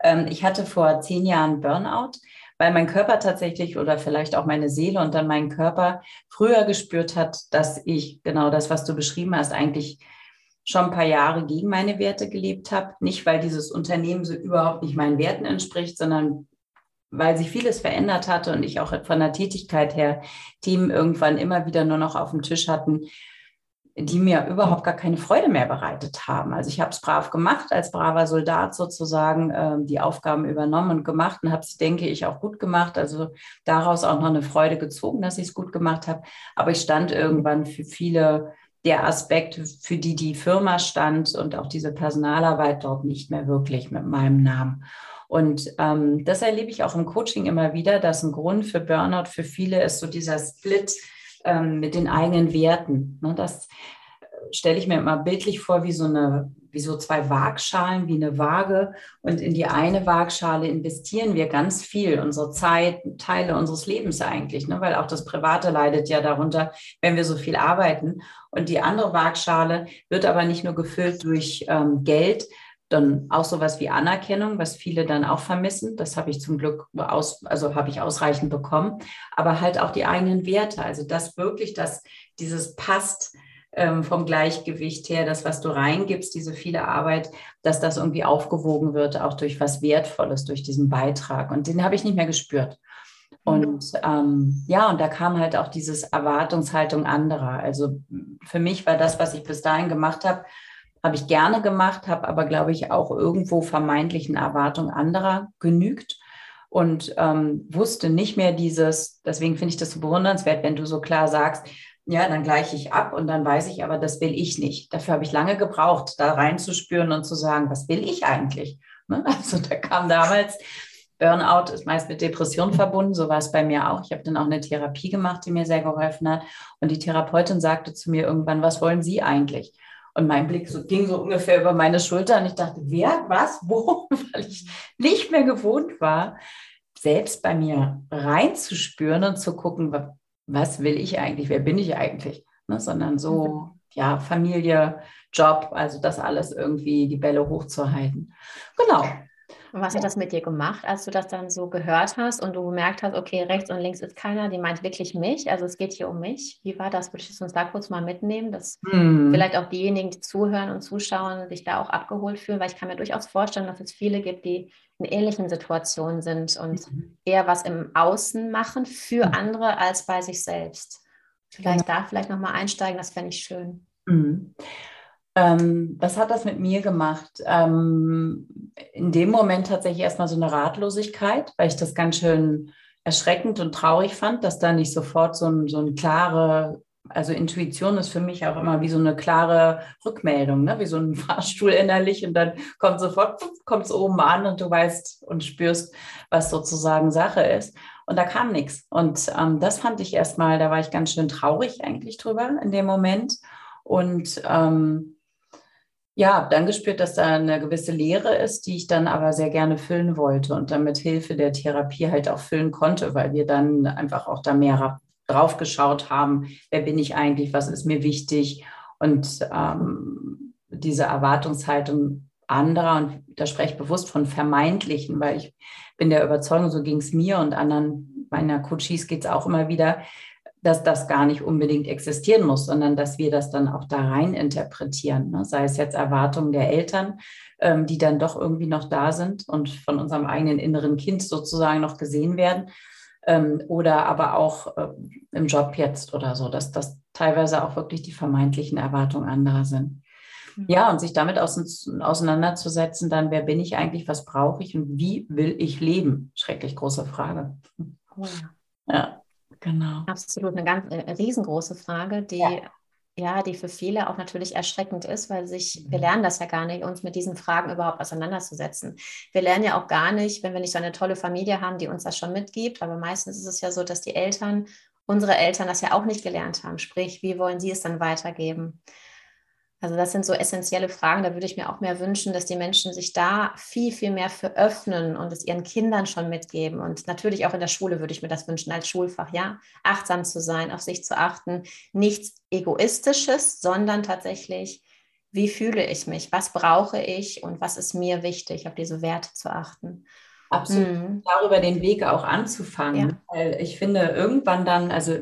Ähm, ich hatte vor zehn Jahren Burnout, weil mein Körper tatsächlich oder vielleicht auch meine Seele und dann mein Körper früher gespürt hat, dass ich genau das, was du beschrieben hast, eigentlich schon ein paar Jahre gegen meine Werte gelebt habe. Nicht, weil dieses Unternehmen so überhaupt nicht meinen Werten entspricht, sondern weil sich vieles verändert hatte und ich auch von der Tätigkeit her Themen irgendwann immer wieder nur noch auf dem Tisch hatten, die mir überhaupt gar keine Freude mehr bereitet haben. Also ich habe es brav gemacht, als braver Soldat sozusagen äh, die Aufgaben übernommen und gemacht und habe es, denke ich, auch gut gemacht. Also daraus auch noch eine Freude gezogen, dass ich es gut gemacht habe. Aber ich stand irgendwann für viele der Aspekt, für die die Firma stand und auch diese Personalarbeit dort nicht mehr wirklich mit meinem Namen. Und ähm, das erlebe ich auch im Coaching immer wieder, dass ein Grund für Burnout für viele ist so dieser Split ähm, mit den eigenen Werten. Ne, das stelle ich mir immer bildlich vor wie so eine wie so zwei Waagschalen, wie eine Waage. Und in die eine Waagschale investieren wir ganz viel, unsere Zeit, Teile unseres Lebens eigentlich, ne? weil auch das Private leidet ja darunter, wenn wir so viel arbeiten. Und die andere Waagschale wird aber nicht nur gefüllt durch ähm, Geld, dann auch sowas wie Anerkennung, was viele dann auch vermissen. Das habe ich zum Glück aus, also habe ich ausreichend bekommen. Aber halt auch die eigenen Werte. Also das wirklich, dass dieses passt, ähm, vom Gleichgewicht her, das, was du reingibst, diese viele Arbeit, dass das irgendwie aufgewogen wird, auch durch was Wertvolles, durch diesen Beitrag. Und den habe ich nicht mehr gespürt. Und ähm, ja, und da kam halt auch dieses Erwartungshaltung anderer. Also für mich war das, was ich bis dahin gemacht habe, habe ich gerne gemacht, habe aber, glaube ich, auch irgendwo vermeintlichen Erwartungen anderer genügt und ähm, wusste nicht mehr dieses, deswegen finde ich das so bewundernswert, wenn du so klar sagst, ja, dann gleiche ich ab und dann weiß ich aber, das will ich nicht. Dafür habe ich lange gebraucht, da reinzuspüren und zu sagen, was will ich eigentlich? Ne? Also da kam damals, Burnout ist meist mit Depression verbunden, so war es bei mir auch. Ich habe dann auch eine Therapie gemacht, die mir sehr geholfen hat. Und die Therapeutin sagte zu mir irgendwann, was wollen Sie eigentlich? Und mein Blick so, ging so ungefähr über meine Schulter und ich dachte, wer, was, wo? Weil ich nicht mehr gewohnt war, selbst bei mir reinzuspüren und zu gucken, was will ich eigentlich, wer bin ich eigentlich, ne? sondern so, mhm. ja, Familie, Job, also das alles irgendwie die Bälle hochzuhalten. Genau. Und was hat das mit dir gemacht, als du das dann so gehört hast und du gemerkt hast, okay, rechts und links ist keiner, die meint wirklich mich, also es geht hier um mich. Wie war das? Würdest du uns da kurz mal mitnehmen, dass hm. vielleicht auch diejenigen, die zuhören und zuschauen, sich da auch abgeholt fühlen? Weil ich kann mir durchaus vorstellen, dass es viele gibt, die in ähnlichen Situationen sind und mhm. eher was im Außen machen für mhm. andere als bei sich selbst. Vielleicht genau. da vielleicht nochmal einsteigen, das fände ich schön. Mhm. Ähm, was hat das mit mir gemacht? Ähm, in dem Moment tatsächlich erstmal so eine Ratlosigkeit, weil ich das ganz schön erschreckend und traurig fand, dass da nicht sofort so, ein, so eine klare Also Intuition ist für mich auch immer wie so eine klare Rückmeldung, ne? wie so ein Fahrstuhl innerlich und dann kommt sofort, kommt es oben an und du weißt und spürst, was sozusagen Sache ist. Und da kam nichts. Und ähm, das fand ich erstmal, da war ich ganz schön traurig eigentlich drüber in dem Moment. Und ähm, ja, dann gespürt, dass da eine gewisse Leere ist, die ich dann aber sehr gerne füllen wollte und dann mit Hilfe der Therapie halt auch füllen konnte, weil wir dann einfach auch da mehr drauf geschaut haben, wer bin ich eigentlich, was ist mir wichtig und ähm, diese Erwartungshaltung anderer, und da spreche ich bewusst von vermeintlichen, weil ich bin der Überzeugung, so ging es mir und anderen meiner Coaches geht es auch immer wieder, dass das gar nicht unbedingt existieren muss, sondern dass wir das dann auch da rein interpretieren. Ne? Sei es jetzt Erwartungen der Eltern, ähm, die dann doch irgendwie noch da sind und von unserem eigenen inneren Kind sozusagen noch gesehen werden. Ähm, oder aber auch äh, im Job jetzt oder so, dass das teilweise auch wirklich die vermeintlichen Erwartungen anderer sind. Mhm. Ja, und sich damit auseinanderzusetzen, dann, wer bin ich eigentlich, was brauche ich und wie will ich leben? Schrecklich große Frage. Oh ja. ja. Genau. Absolut, eine ganz äh, riesengroße Frage, die ja. ja. die für viele auch natürlich erschreckend ist, weil sich, wir mhm. lernen das ja gar nicht, uns mit diesen Fragen überhaupt auseinanderzusetzen. Wir lernen ja auch gar nicht, wenn wir nicht so eine tolle Familie haben, die uns das schon mitgibt, aber meistens ist es ja so, dass die Eltern, unsere Eltern das ja auch nicht gelernt haben. Sprich, wie wollen sie es dann weitergeben? Also das sind so essentielle Fragen. Da würde ich mir auch mehr wünschen, dass die Menschen sich da viel, viel mehr für öffnen und es ihren Kindern schon mitgeben. Und natürlich auch in der Schule würde ich mir das wünschen, als Schulfach, ja, achtsam zu sein, auf sich zu achten. Nichts Egoistisches, sondern tatsächlich, wie fühle ich mich? Was brauche ich und was ist mir wichtig, auf diese Werte zu achten? Absolut. Mhm. Darüber den Weg auch anzufangen. Ja. Weil ich finde, irgendwann dann, also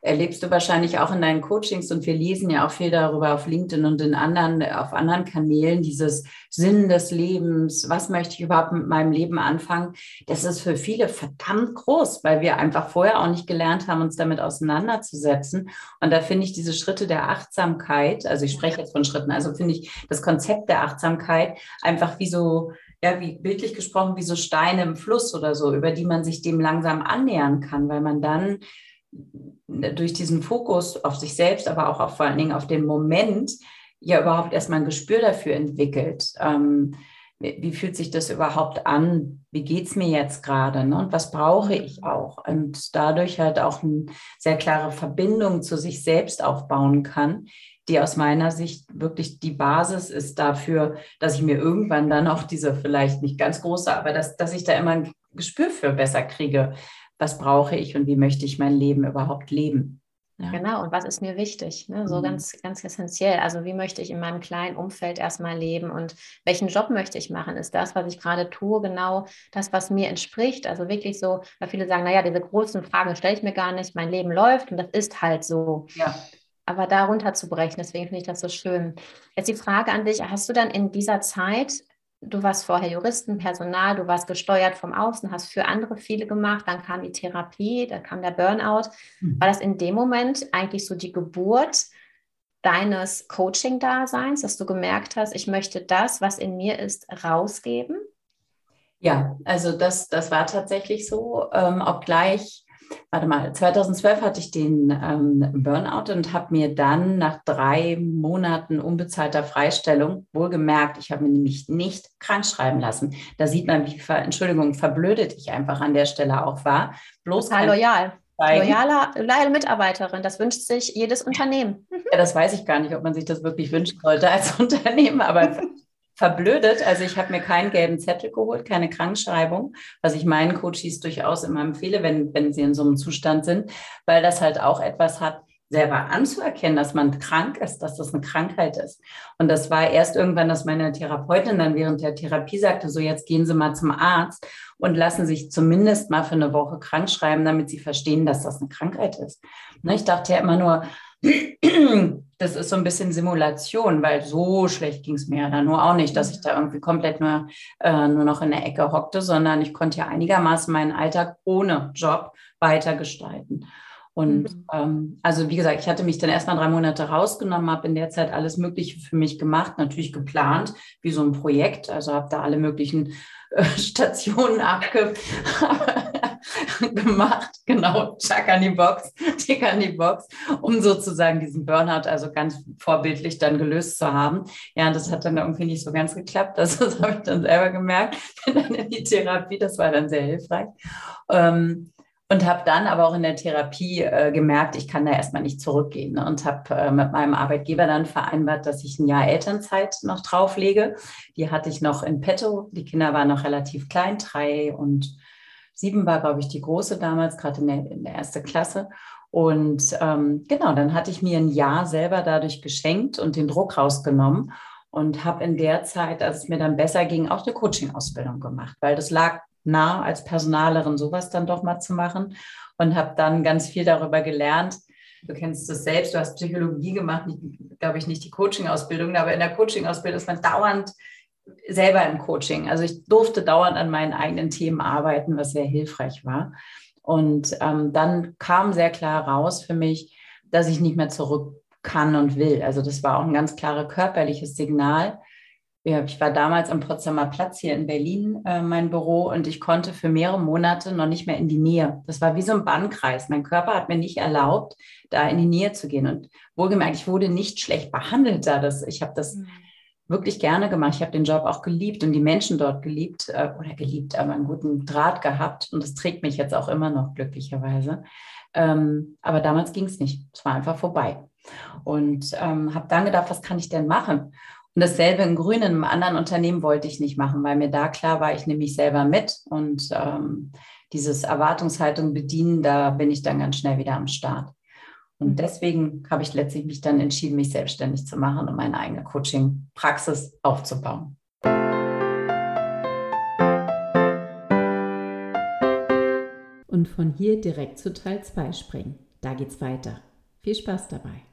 erlebst du wahrscheinlich auch in deinen Coachings und wir lesen ja auch viel darüber auf LinkedIn und in anderen, auf anderen Kanälen, dieses Sinn des Lebens, was möchte ich überhaupt mit meinem Leben anfangen? Das ist für viele verdammt groß, weil wir einfach vorher auch nicht gelernt haben, uns damit auseinanderzusetzen. Und da finde ich diese Schritte der Achtsamkeit, also ich spreche jetzt von Schritten, also finde ich das Konzept der Achtsamkeit einfach wie so ja, wie bildlich gesprochen, wie so Steine im Fluss oder so, über die man sich dem langsam annähern kann, weil man dann durch diesen Fokus auf sich selbst, aber auch auf, vor allen Dingen auf den Moment, ja überhaupt erstmal ein Gespür dafür entwickelt. Ähm, wie fühlt sich das überhaupt an? Wie geht es mir jetzt gerade? Ne? Und was brauche ich auch? Und dadurch halt auch eine sehr klare Verbindung zu sich selbst aufbauen kann, die aus meiner Sicht wirklich die Basis ist dafür, dass ich mir irgendwann dann auch diese vielleicht nicht ganz große, aber dass, dass ich da immer ein Gespür für besser kriege. Was brauche ich und wie möchte ich mein Leben überhaupt leben? Ja. Genau, und was ist mir wichtig? Ne? So mhm. ganz, ganz essentiell. Also, wie möchte ich in meinem kleinen Umfeld erstmal leben und welchen Job möchte ich machen? Ist das, was ich gerade tue, genau das, was mir entspricht? Also wirklich so, weil viele sagen, naja, diese großen Fragen stelle ich mir gar nicht, mein Leben läuft und das ist halt so. Ja aber da runterzubrechen. Deswegen finde ich das so schön. Jetzt die Frage an dich: Hast du dann in dieser Zeit, du warst vorher Juristen, Personal, du warst gesteuert vom Außen, hast für andere viele gemacht, dann kam die Therapie, dann kam der Burnout. Mhm. War das in dem Moment eigentlich so die Geburt deines Coaching-Daseins, dass du gemerkt hast, ich möchte das, was in mir ist, rausgeben? Ja, also das, das war tatsächlich so, ähm, obgleich warte mal, 2012 hatte ich den ähm, Burnout und habe mir dann nach drei Monaten unbezahlter Freistellung, wohlgemerkt, ich habe mir nämlich nicht krank schreiben lassen. Da sieht man, wie, ver, Entschuldigung, verblödet ich einfach an der Stelle auch war. Bloß Total loyal. Loyaler, loyale Mitarbeiterin, das wünscht sich jedes Unternehmen. Ja, das weiß ich gar nicht, ob man sich das wirklich wünschen sollte als Unternehmen, aber verblödet. Also ich habe mir keinen gelben Zettel geholt, keine Krankschreibung, was ich meinen Coaches durchaus immer empfehle, wenn, wenn sie in so einem Zustand sind, weil das halt auch etwas hat, selber anzuerkennen, dass man krank ist, dass das eine Krankheit ist. Und das war erst irgendwann, dass meine Therapeutin dann während der Therapie sagte, so jetzt gehen Sie mal zum Arzt und lassen sich zumindest mal für eine Woche krank schreiben, damit Sie verstehen, dass das eine Krankheit ist. Ne, ich dachte ja immer nur, das ist so ein bisschen Simulation, weil so schlecht ging es mir ja dann nur auch nicht, dass ich da irgendwie komplett nur, äh, nur noch in der Ecke hockte, sondern ich konnte ja einigermaßen meinen Alltag ohne Job weiter gestalten. Und mhm. ähm, also wie gesagt, ich hatte mich dann erstmal drei Monate rausgenommen, habe in der Zeit alles Mögliche für mich gemacht, natürlich geplant, wie so ein Projekt. Also habe da alle möglichen äh, Stationen abge gemacht, genau, Chuck an die Box, Tick an die Box, um sozusagen diesen Burnout also ganz vorbildlich dann gelöst zu haben. Ja, und das hat dann irgendwie nicht so ganz geklappt. Das, das habe ich dann selber gemerkt. Bin dann in die Therapie, das war dann sehr hilfreich. Ähm, und habe dann aber auch in der Therapie äh, gemerkt, ich kann da erstmal nicht zurückgehen ne? und habe äh, mit meinem Arbeitgeber dann vereinbart, dass ich ein Jahr Elternzeit noch drauflege. Die hatte ich noch in petto. Die Kinder waren noch relativ klein, drei und sieben war, glaube ich, die große damals, gerade in der, in der ersten Klasse. Und ähm, genau, dann hatte ich mir ein Jahr selber dadurch geschenkt und den Druck rausgenommen und habe in der Zeit, als es mir dann besser ging, auch eine Coaching-Ausbildung gemacht, weil das lag nah als Personalerin sowas dann doch mal zu machen und habe dann ganz viel darüber gelernt. Du kennst das selbst, du hast Psychologie gemacht, glaube ich, nicht die Coaching-Ausbildung, aber in der Coaching-Ausbildung ist man dauernd selber im Coaching. Also ich durfte dauernd an meinen eigenen Themen arbeiten, was sehr hilfreich war. Und ähm, dann kam sehr klar raus für mich, dass ich nicht mehr zurück kann und will. Also das war auch ein ganz klares körperliches Signal, ja, ich war damals am Potsdamer Platz hier in Berlin, äh, mein Büro, und ich konnte für mehrere Monate noch nicht mehr in die Nähe. Das war wie so ein Bannkreis. Mein Körper hat mir nicht erlaubt, da in die Nähe zu gehen. Und wohlgemerkt, ich wurde nicht schlecht behandelt da. Das, ich habe das mhm. wirklich gerne gemacht. Ich habe den Job auch geliebt und die Menschen dort geliebt äh, oder geliebt, aber einen guten Draht gehabt. Und das trägt mich jetzt auch immer noch glücklicherweise. Ähm, aber damals ging es nicht. Es war einfach vorbei. Und ähm, habe dann gedacht, was kann ich denn machen? Und dasselbe in Grün, in einem anderen Unternehmen wollte ich nicht machen, weil mir da klar war, ich nehme mich selber mit und ähm, dieses Erwartungshaltung bedienen, da bin ich dann ganz schnell wieder am Start. Und mhm. deswegen habe ich letztlich mich dann entschieden, mich selbstständig zu machen und meine eigene Coaching-Praxis aufzubauen. Und von hier direkt zu Teil 2 springen. Da geht's weiter. Viel Spaß dabei.